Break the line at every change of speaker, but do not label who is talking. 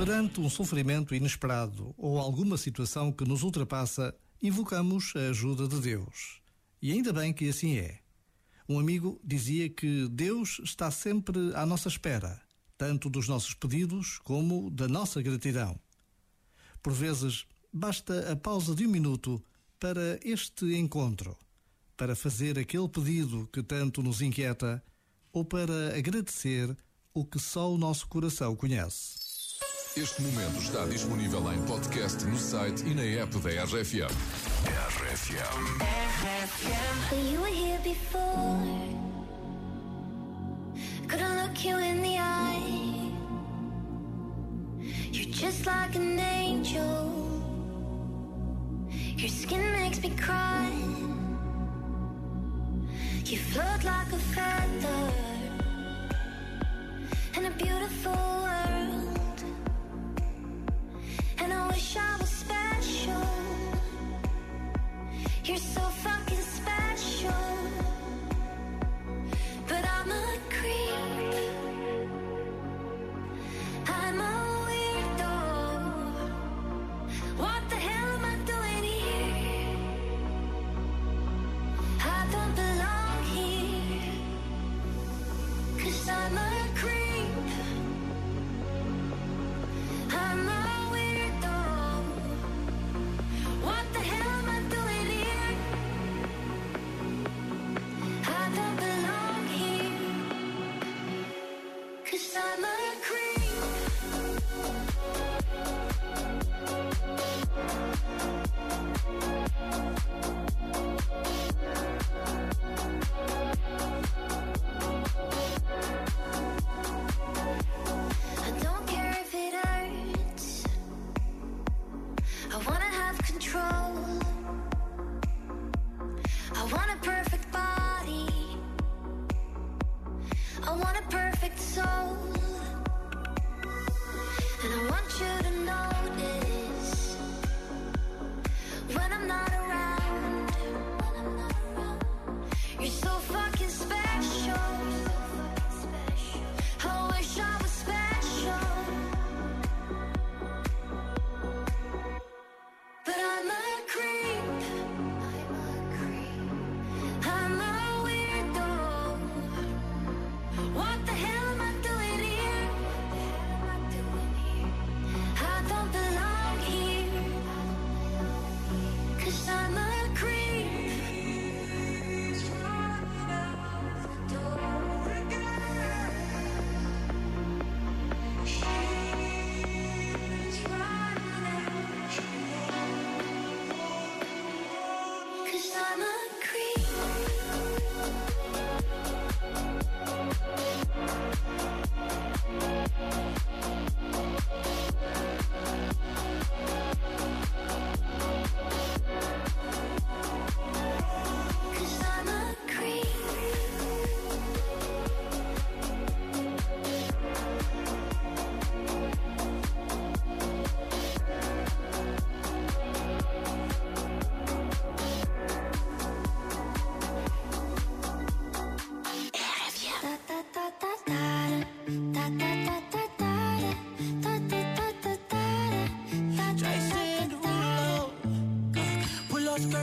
Perante um sofrimento inesperado ou alguma situação que nos ultrapassa, invocamos a ajuda de Deus. E ainda bem que assim é. Um amigo dizia que Deus está sempre à nossa espera, tanto dos nossos pedidos como da nossa gratidão. Por vezes, basta a pausa de um minuto para este encontro, para fazer aquele pedido que tanto nos inquieta ou para agradecer o que só o nosso coração conhece.
Este momento está disponível em podcast no site e na app da RFM. RFM.
RFM. You were here before. Couldn't look you in the eye. You're just like an angel. Your skin makes me cry. You float like a feather wish I was special. You're so fucking I want a perfect body. I want a perfect soul.